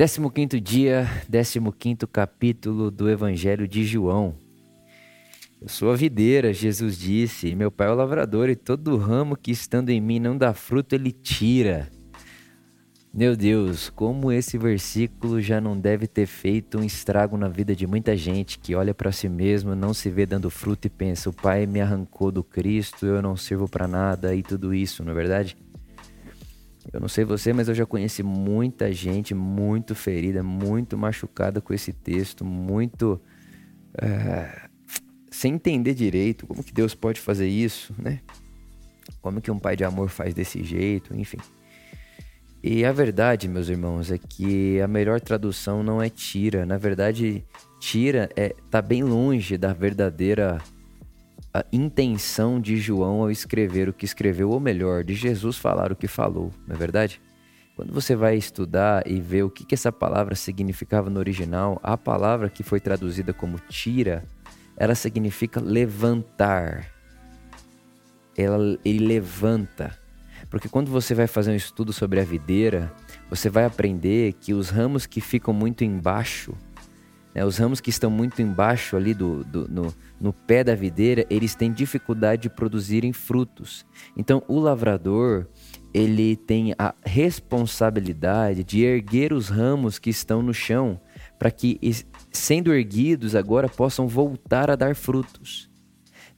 15 dia, 15 capítulo do Evangelho de João. Eu sou a videira, Jesus disse, e meu pai é o lavrador, e todo ramo que estando em mim não dá fruto, ele tira. Meu Deus, como esse versículo já não deve ter feito um estrago na vida de muita gente que olha para si mesmo, não se vê dando fruto e pensa: o pai me arrancou do Cristo, eu não sirvo para nada e tudo isso, não é verdade? Eu não sei você, mas eu já conheci muita gente muito ferida, muito machucada com esse texto, muito. É, sem entender direito como que Deus pode fazer isso, né? Como que um pai de amor faz desse jeito, enfim. E a verdade, meus irmãos, é que a melhor tradução não é tira. Na verdade, tira é tá bem longe da verdadeira a intenção de João ao escrever o que escreveu, ou melhor, de Jesus falar o que falou, não é verdade? Quando você vai estudar e ver o que, que essa palavra significava no original, a palavra que foi traduzida como tira, ela significa levantar. Ela, ele levanta. Porque quando você vai fazer um estudo sobre a videira, você vai aprender que os ramos que ficam muito embaixo, né, os ramos que estão muito embaixo ali do, do no, no pé da videira, eles têm dificuldade de produzirem frutos. Então, o lavrador, ele tem a responsabilidade de erguer os ramos que estão no chão, para que, sendo erguidos, agora possam voltar a dar frutos.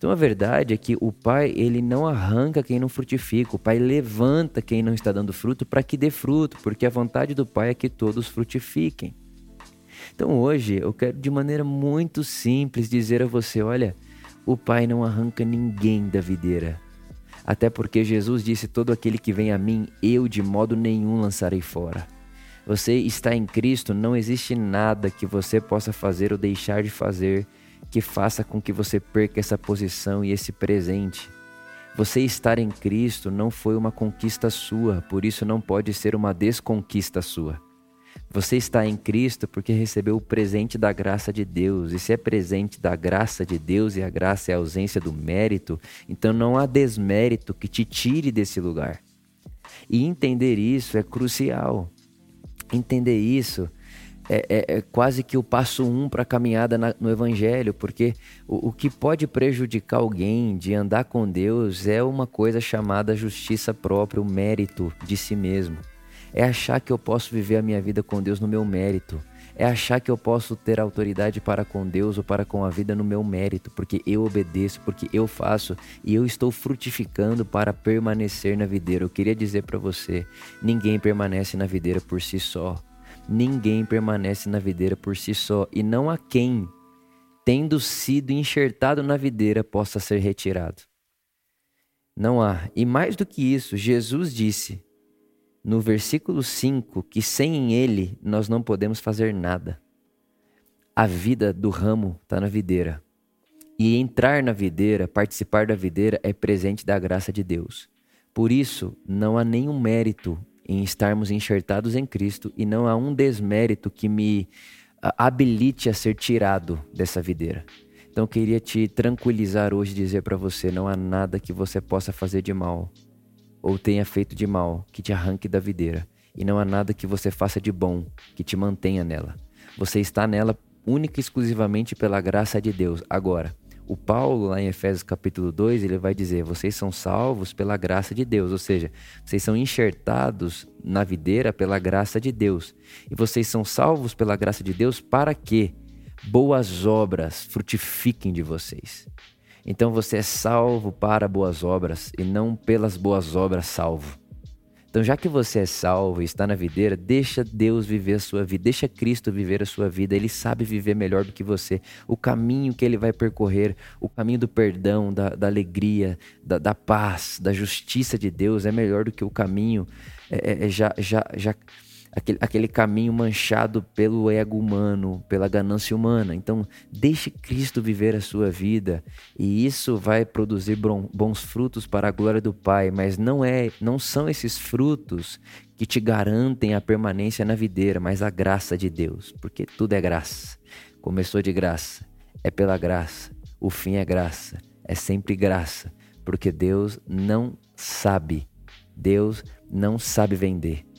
Então a verdade é que o pai ele não arranca quem não frutifica, o pai levanta quem não está dando fruto para que dê fruto, porque a vontade do pai é que todos frutifiquem. Então hoje eu quero de maneira muito simples dizer a você: olha, o Pai não arranca ninguém da videira. Até porque Jesus disse: Todo aquele que vem a mim, eu de modo nenhum lançarei fora. Você está em Cristo, não existe nada que você possa fazer ou deixar de fazer que faça com que você perca essa posição e esse presente. Você estar em Cristo não foi uma conquista sua, por isso não pode ser uma desconquista sua. Você está em Cristo porque recebeu o presente da graça de Deus. E se é presente da graça de Deus e a graça é a ausência do mérito, então não há desmérito que te tire desse lugar. E entender isso é crucial. Entender isso é, é, é quase que o passo um para a caminhada na, no Evangelho, porque o, o que pode prejudicar alguém de andar com Deus é uma coisa chamada justiça própria, o mérito de si mesmo. É achar que eu posso viver a minha vida com Deus no meu mérito. É achar que eu posso ter autoridade para com Deus ou para com a vida no meu mérito, porque eu obedeço, porque eu faço e eu estou frutificando para permanecer na videira. Eu queria dizer para você: ninguém permanece na videira por si só. Ninguém permanece na videira por si só. E não há quem, tendo sido enxertado na videira, possa ser retirado. Não há. E mais do que isso, Jesus disse: no versículo 5 que sem ele nós não podemos fazer nada. A vida do ramo está na videira. E entrar na videira, participar da videira, é presente da graça de Deus. Por isso, não há nenhum mérito em estarmos enxertados em Cristo e não há um desmérito que me habilite a ser tirado dessa videira. Então, eu queria te tranquilizar hoje, dizer para você: não há nada que você possa fazer de mal ou tenha feito de mal que te arranque da videira, e não há nada que você faça de bom que te mantenha nela. Você está nela única e exclusivamente pela graça de Deus. Agora, o Paulo, lá em Efésios capítulo 2, ele vai dizer: vocês são salvos pela graça de Deus, ou seja, vocês são enxertados na videira pela graça de Deus. E vocês são salvos pela graça de Deus para que boas obras frutifiquem de vocês. Então você é salvo para boas obras e não pelas boas obras salvo. Então, já que você é salvo e está na videira, deixa Deus viver a sua vida, deixa Cristo viver a sua vida. Ele sabe viver melhor do que você. O caminho que ele vai percorrer, o caminho do perdão, da, da alegria, da, da, paz, da justiça de Deus é melhor do que o caminho é, é, é já, já, já aquele, aquele caminho manchado pelo ego humano, pela ganância humana. Então, deixe Cristo viver a sua vida e isso vai produzir bons frutos para a glória do Pai, mas não é, não são esses frutos que te garantem a permanência na videira, mas a graça de Deus, porque tudo é graça. Começou de graça, é pela graça, o fim é graça, é sempre graça, porque Deus não sabe, Deus não sabe vender.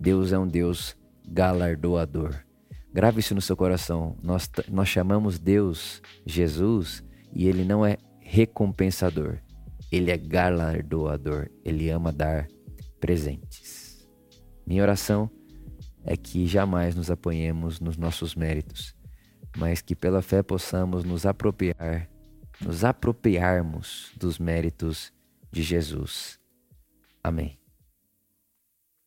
Deus é um Deus galardoador. Grave isso no seu coração. Nós, nós chamamos Deus, Jesus, e Ele não é recompensador. Ele é galardoador. Ele ama dar presentes. Minha oração é que jamais nos apoiemos nos nossos méritos, mas que pela fé possamos nos apropriar, nos apropriarmos dos méritos de Jesus. Amém.